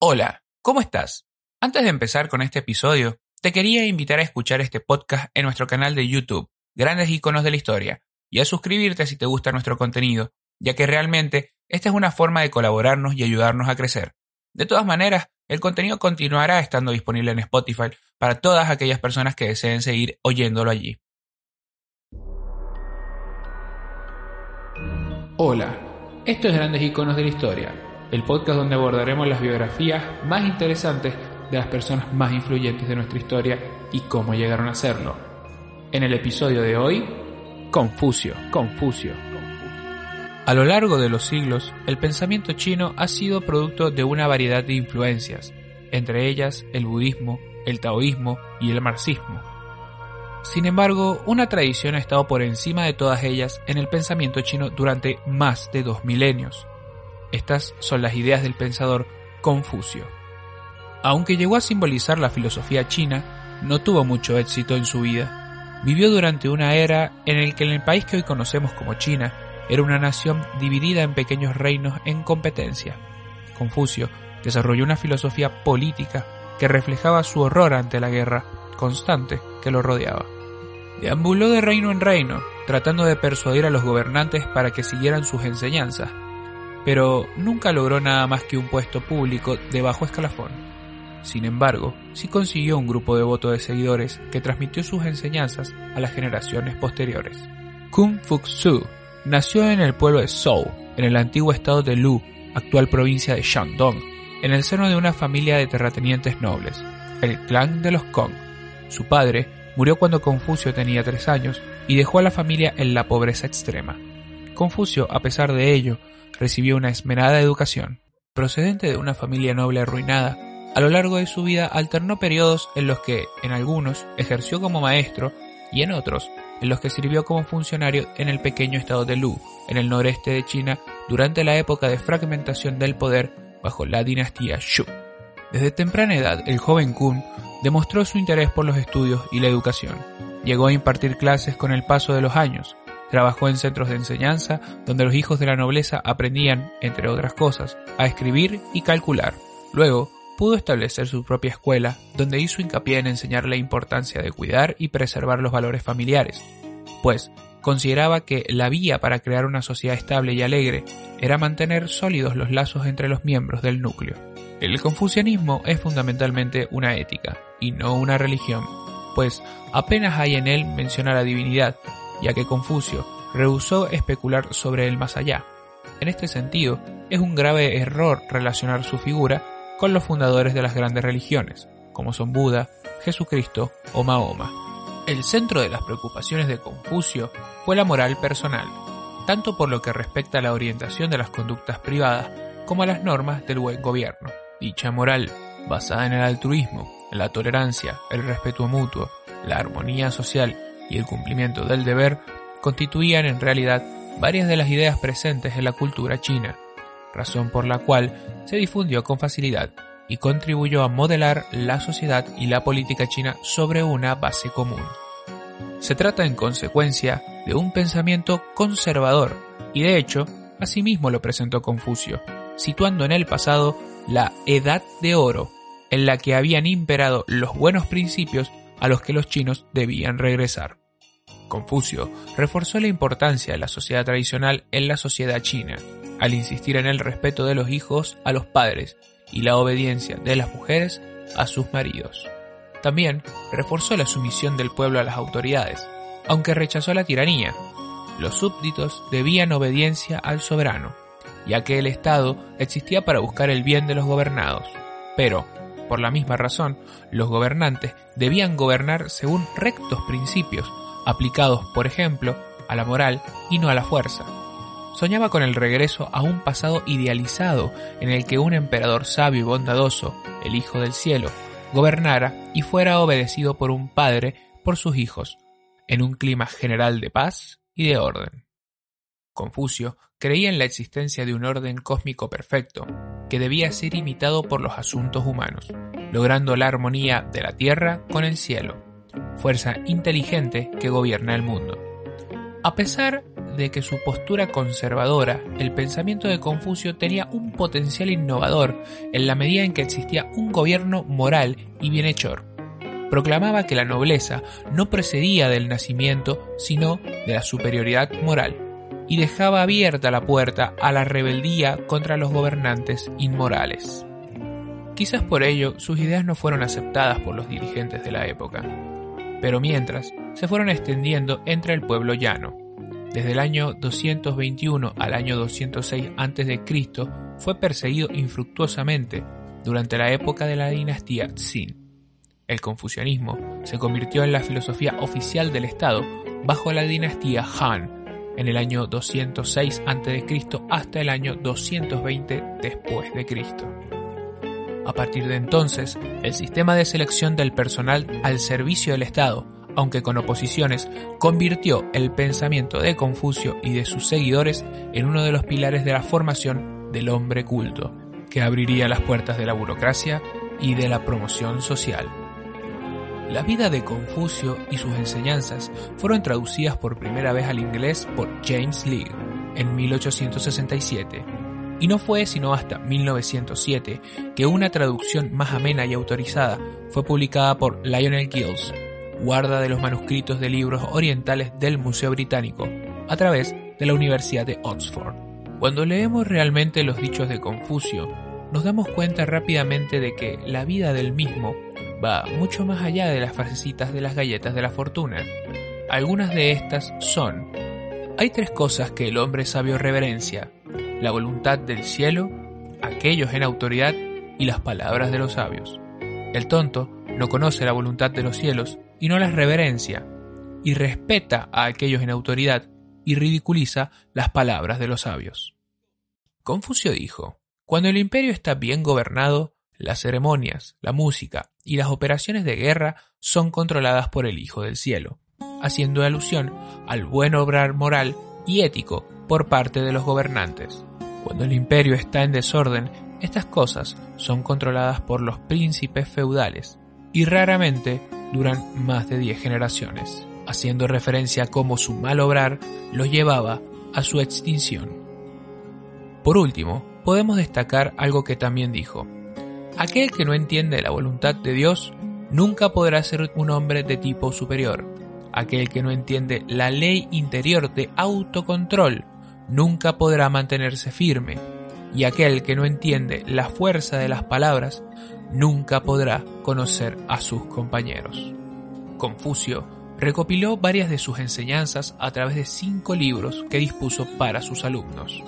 Hola, ¿cómo estás? Antes de empezar con este episodio, te quería invitar a escuchar este podcast en nuestro canal de YouTube, Grandes Iconos de la Historia, y a suscribirte si te gusta nuestro contenido, ya que realmente esta es una forma de colaborarnos y ayudarnos a crecer. De todas maneras, el contenido continuará estando disponible en Spotify para todas aquellas personas que deseen seguir oyéndolo allí. Hola, esto es Grandes Iconos de la Historia, el podcast donde abordaremos las biografías más interesantes de las personas más influyentes de nuestra historia y cómo llegaron a serlo. En el episodio de hoy, Confucio, Confucio. A lo largo de los siglos, el pensamiento chino ha sido producto de una variedad de influencias, entre ellas el budismo, el taoísmo y el marxismo. Sin embargo, una tradición ha estado por encima de todas ellas en el pensamiento chino durante más de dos milenios. Estas son las ideas del pensador Confucio. Aunque llegó a simbolizar la filosofía china, no tuvo mucho éxito en su vida. Vivió durante una era en la que el país que hoy conocemos como China era una nación dividida en pequeños reinos en competencia. Confucio desarrolló una filosofía política que reflejaba su horror ante la guerra constante que lo rodeaba. Deambuló de reino en reino, tratando de persuadir a los gobernantes para que siguieran sus enseñanzas, pero nunca logró nada más que un puesto público de bajo escalafón. Sin embargo, sí consiguió un grupo devoto de seguidores que transmitió sus enseñanzas a las generaciones posteriores. Kung Fu Su nació en el pueblo de Zhou, en el antiguo estado de Lu, actual provincia de Shandong, en el seno de una familia de terratenientes nobles, el clan de los Kong. Su padre murió cuando Confucio tenía tres años y dejó a la familia en la pobreza extrema. Confucio, a pesar de ello, recibió una esmerada educación. Procedente de una familia noble arruinada, a lo largo de su vida alternó periodos en los que, en algunos, ejerció como maestro y en otros, en los que sirvió como funcionario en el pequeño estado de Lu, en el noreste de China, durante la época de fragmentación del poder bajo la dinastía Shu. Desde temprana edad, el joven Kun demostró su interés por los estudios y la educación. Llegó a impartir clases con el paso de los años. Trabajó en centros de enseñanza donde los hijos de la nobleza aprendían, entre otras cosas, a escribir y calcular. Luego, pudo establecer su propia escuela, donde hizo hincapié en enseñar la importancia de cuidar y preservar los valores familiares, pues consideraba que la vía para crear una sociedad estable y alegre era mantener sólidos los lazos entre los miembros del núcleo. El confucianismo es fundamentalmente una ética, y no una religión, pues apenas hay en él mención a la divinidad, ya que Confucio rehusó especular sobre el más allá. En este sentido, es un grave error relacionar su figura con los fundadores de las grandes religiones, como son Buda, Jesucristo o Mahoma. El centro de las preocupaciones de Confucio fue la moral personal, tanto por lo que respecta a la orientación de las conductas privadas como a las normas del buen gobierno. Dicha moral, basada en el altruismo, la tolerancia, el respeto mutuo, la armonía social y el cumplimiento del deber, constituían en realidad varias de las ideas presentes en la cultura china razón por la cual se difundió con facilidad y contribuyó a modelar la sociedad y la política china sobre una base común. Se trata en consecuencia de un pensamiento conservador y de hecho asimismo lo presentó Confucio, situando en el pasado la Edad de Oro, en la que habían imperado los buenos principios a los que los chinos debían regresar. Confucio reforzó la importancia de la sociedad tradicional en la sociedad china al insistir en el respeto de los hijos a los padres y la obediencia de las mujeres a sus maridos. También reforzó la sumisión del pueblo a las autoridades, aunque rechazó la tiranía. Los súbditos debían obediencia al soberano, ya que el Estado existía para buscar el bien de los gobernados. Pero, por la misma razón, los gobernantes debían gobernar según rectos principios, aplicados, por ejemplo, a la moral y no a la fuerza soñaba con el regreso a un pasado idealizado en el que un emperador sabio y bondadoso, el Hijo del Cielo, gobernara y fuera obedecido por un padre por sus hijos, en un clima general de paz y de orden. Confucio creía en la existencia de un orden cósmico perfecto, que debía ser imitado por los asuntos humanos, logrando la armonía de la tierra con el cielo, fuerza inteligente que gobierna el mundo. A pesar de que su postura conservadora, el pensamiento de Confucio tenía un potencial innovador en la medida en que existía un gobierno moral y bienhechor. Proclamaba que la nobleza no procedía del nacimiento, sino de la superioridad moral, y dejaba abierta la puerta a la rebeldía contra los gobernantes inmorales. Quizás por ello sus ideas no fueron aceptadas por los dirigentes de la época, pero mientras se fueron extendiendo entre el pueblo llano. Desde el año 221 al año 206 a.C. fue perseguido infructuosamente durante la época de la dinastía Tsin. El confucianismo se convirtió en la filosofía oficial del Estado bajo la dinastía Han en el año 206 a.C. hasta el año 220 después de Cristo. A partir de entonces, el sistema de selección del personal al servicio del Estado, aunque con oposiciones, convirtió el pensamiento de Confucio y de sus seguidores en uno de los pilares de la formación del hombre culto, que abriría las puertas de la burocracia y de la promoción social. La vida de Confucio y sus enseñanzas fueron traducidas por primera vez al inglés por James Lear en 1867 y no fue sino hasta 1907 que una traducción más amena y autorizada fue publicada por Lionel Giles, guarda de los manuscritos de libros orientales del Museo Británico, a través de la Universidad de Oxford. Cuando leemos realmente los dichos de Confucio, nos damos cuenta rápidamente de que la vida del mismo va mucho más allá de las frasecitas de las galletas de la fortuna. Algunas de estas son, hay tres cosas que el hombre sabio reverencia, la voluntad del cielo, aquellos en autoridad y las palabras de los sabios. El tonto no conoce la voluntad de los cielos y no las reverencia, y respeta a aquellos en autoridad y ridiculiza las palabras de los sabios. Confucio dijo, cuando el imperio está bien gobernado, las ceremonias, la música y las operaciones de guerra son controladas por el Hijo del Cielo, haciendo alusión al buen obrar moral y ético por parte de los gobernantes. Cuando el imperio está en desorden, estas cosas son controladas por los príncipes feudales y raramente duran más de 10 generaciones, haciendo referencia a cómo su mal obrar los llevaba a su extinción. Por último, podemos destacar algo que también dijo. Aquel que no entiende la voluntad de Dios nunca podrá ser un hombre de tipo superior. Aquel que no entiende la ley interior de autocontrol nunca podrá mantenerse firme, y aquel que no entiende la fuerza de las palabras nunca podrá conocer a sus compañeros. Confucio recopiló varias de sus enseñanzas a través de cinco libros que dispuso para sus alumnos.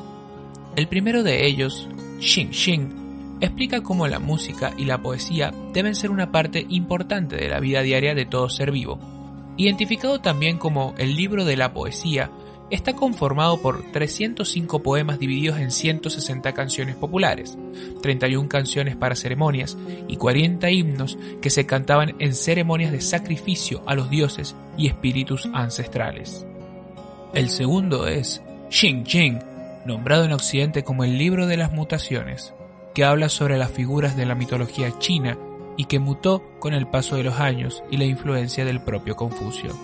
El primero de ellos, Xing Xing, explica cómo la música y la poesía deben ser una parte importante de la vida diaria de todo ser vivo. Identificado también como el libro de la poesía, está conformado por 305 poemas divididos en 160 canciones populares, 31 canciones para ceremonias y 40 himnos que se cantaban en ceremonias de sacrificio a los dioses y espíritus ancestrales. El segundo es Xing Jing, nombrado en Occidente como el libro de las mutaciones, que habla sobre las figuras de la mitología china y que mutó con el paso de los años y la influencia del propio Confucio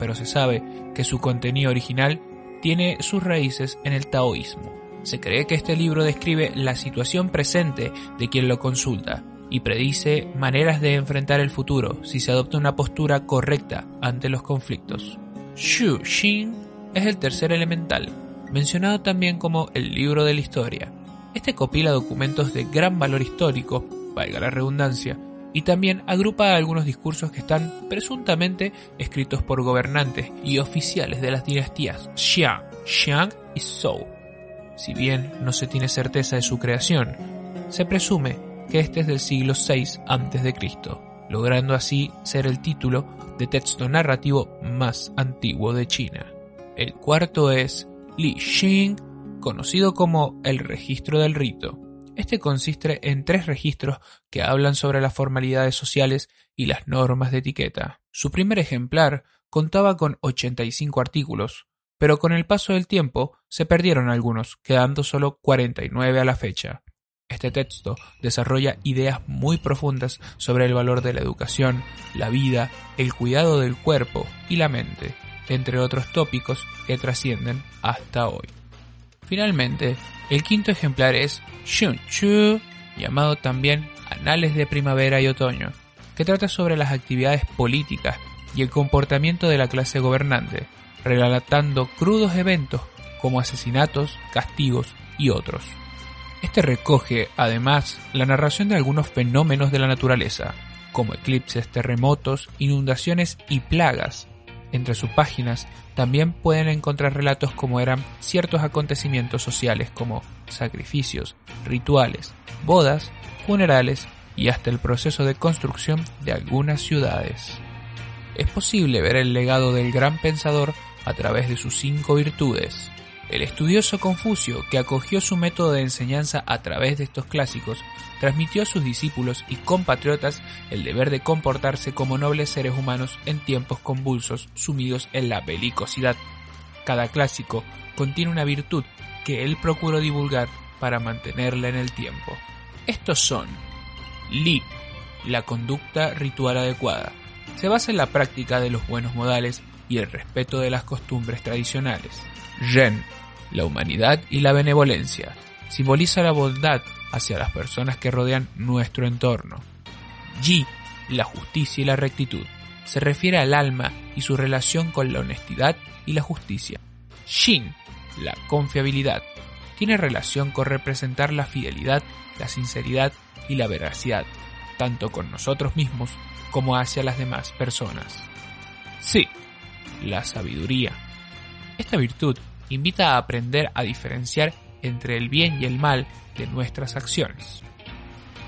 pero se sabe que su contenido original tiene sus raíces en el taoísmo. Se cree que este libro describe la situación presente de quien lo consulta y predice maneras de enfrentar el futuro si se adopta una postura correcta ante los conflictos. Shu Xin es el tercer elemental, mencionado también como el libro de la historia. Este copila documentos de gran valor histórico, valga la redundancia, y también agrupa algunos discursos que están presuntamente escritos por gobernantes y oficiales de las dinastías Xiang, Xiang y Zhou. Si bien no se tiene certeza de su creación, se presume que este es del siglo VI a.C., logrando así ser el título de texto narrativo más antiguo de China. El cuarto es Li Xing, conocido como el registro del rito este consiste en tres registros que hablan sobre las formalidades sociales y las normas de etiqueta. Su primer ejemplar contaba con 85 artículos, pero con el paso del tiempo se perdieron algunos, quedando solo 49 a la fecha. Este texto desarrolla ideas muy profundas sobre el valor de la educación, la vida, el cuidado del cuerpo y la mente, entre otros tópicos que trascienden hasta hoy. Finalmente, el quinto ejemplar es Shunchu, llamado también Anales de Primavera y Otoño, que trata sobre las actividades políticas y el comportamiento de la clase gobernante, relatando crudos eventos como asesinatos, castigos y otros. Este recoge, además, la narración de algunos fenómenos de la naturaleza, como eclipses, terremotos, inundaciones y plagas. Entre sus páginas también pueden encontrar relatos como eran ciertos acontecimientos sociales como sacrificios, rituales, bodas, funerales y hasta el proceso de construcción de algunas ciudades. Es posible ver el legado del gran pensador a través de sus cinco virtudes, el estudioso Confucio, que acogió su método de enseñanza a través de estos clásicos, transmitió a sus discípulos y compatriotas el deber de comportarse como nobles seres humanos en tiempos convulsos sumidos en la belicosidad. Cada clásico contiene una virtud que él procuró divulgar para mantenerla en el tiempo. Estos son Li, la conducta ritual adecuada. Se basa en la práctica de los buenos modales y el respeto de las costumbres tradicionales. Ren, la humanidad y la benevolencia. Simboliza la bondad hacia las personas que rodean nuestro entorno. Yi, la justicia y la rectitud. Se refiere al alma y su relación con la honestidad y la justicia. Shin, la confiabilidad. Tiene relación con representar la fidelidad, la sinceridad y la veracidad, tanto con nosotros mismos como hacia las demás personas. Sí, la sabiduría. Esta virtud invita a aprender a diferenciar entre el bien y el mal de nuestras acciones.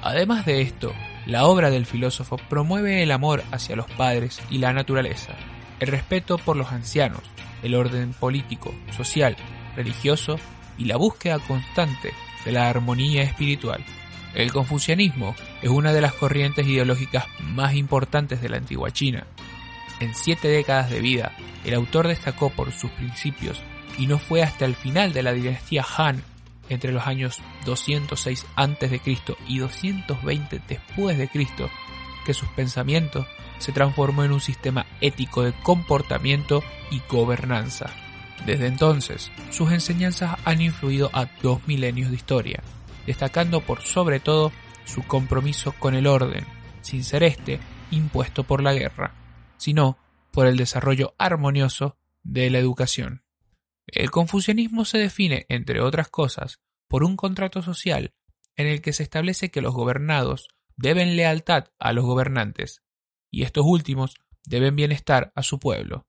Además de esto, la obra del filósofo promueve el amor hacia los padres y la naturaleza, el respeto por los ancianos, el orden político, social, religioso y la búsqueda constante de la armonía espiritual. El confucianismo es una de las corrientes ideológicas más importantes de la antigua China. En siete décadas de vida, el autor destacó por sus principios y no fue hasta el final de la dinastía Han, entre los años 206 a.C. y 220 después de Cristo, que sus pensamientos se transformó en un sistema ético de comportamiento y gobernanza. Desde entonces, sus enseñanzas han influido a dos milenios de historia, destacando por sobre todo su compromiso con el orden, sin ser este impuesto por la guerra, sino por el desarrollo armonioso de la educación. El confucianismo se define, entre otras cosas, por un contrato social en el que se establece que los gobernados deben lealtad a los gobernantes, y estos últimos deben bienestar a su pueblo.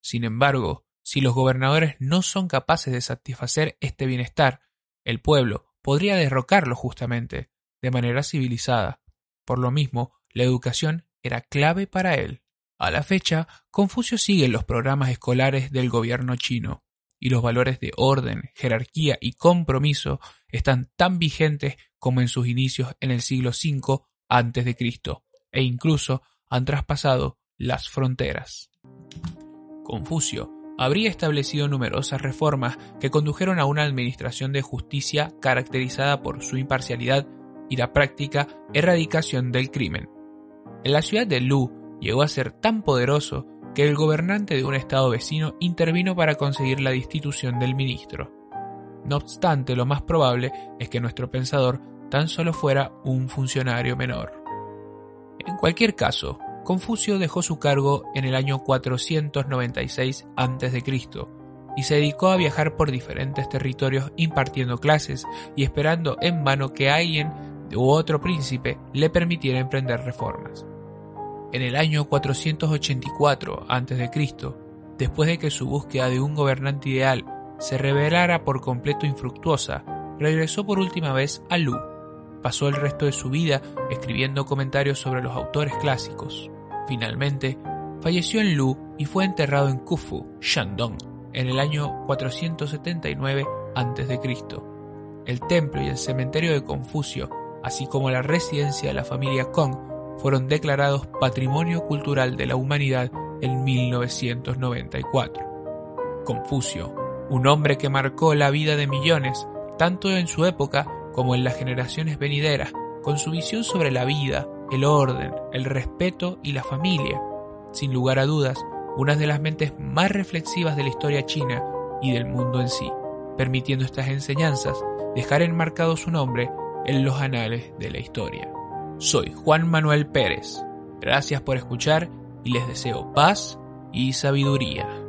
Sin embargo, si los gobernadores no son capaces de satisfacer este bienestar, el pueblo podría derrocarlo justamente, de manera civilizada. Por lo mismo, la educación era clave para él. A la fecha, Confucio sigue los programas escolares del gobierno chino, y los valores de orden, jerarquía y compromiso están tan vigentes como en sus inicios en el siglo V a.C., e incluso han traspasado las fronteras. Confucio habría establecido numerosas reformas que condujeron a una administración de justicia caracterizada por su imparcialidad y la práctica erradicación del crimen. En la ciudad de Lu llegó a ser tan poderoso que el gobernante de un estado vecino intervino para conseguir la destitución del ministro. No obstante, lo más probable es que nuestro pensador tan solo fuera un funcionario menor. En cualquier caso, Confucio dejó su cargo en el año 496 a.C. y se dedicó a viajar por diferentes territorios impartiendo clases y esperando en vano que alguien u otro príncipe le permitiera emprender reformas. En el año 484 a.C., después de que su búsqueda de un gobernante ideal se revelara por completo infructuosa, regresó por última vez a Lu. Pasó el resto de su vida escribiendo comentarios sobre los autores clásicos. Finalmente, falleció en Lu y fue enterrado en Khufu, Shandong, en el año 479 a.C. El templo y el cementerio de Confucio, así como la residencia de la familia Kong, fueron declarados Patrimonio Cultural de la Humanidad en 1994. Confucio, un hombre que marcó la vida de millones, tanto en su época como en las generaciones venideras, con su visión sobre la vida, el orden, el respeto y la familia. Sin lugar a dudas, una de las mentes más reflexivas de la historia china y del mundo en sí, permitiendo estas enseñanzas dejar enmarcado su nombre en los anales de la historia. Soy Juan Manuel Pérez. Gracias por escuchar y les deseo paz y sabiduría.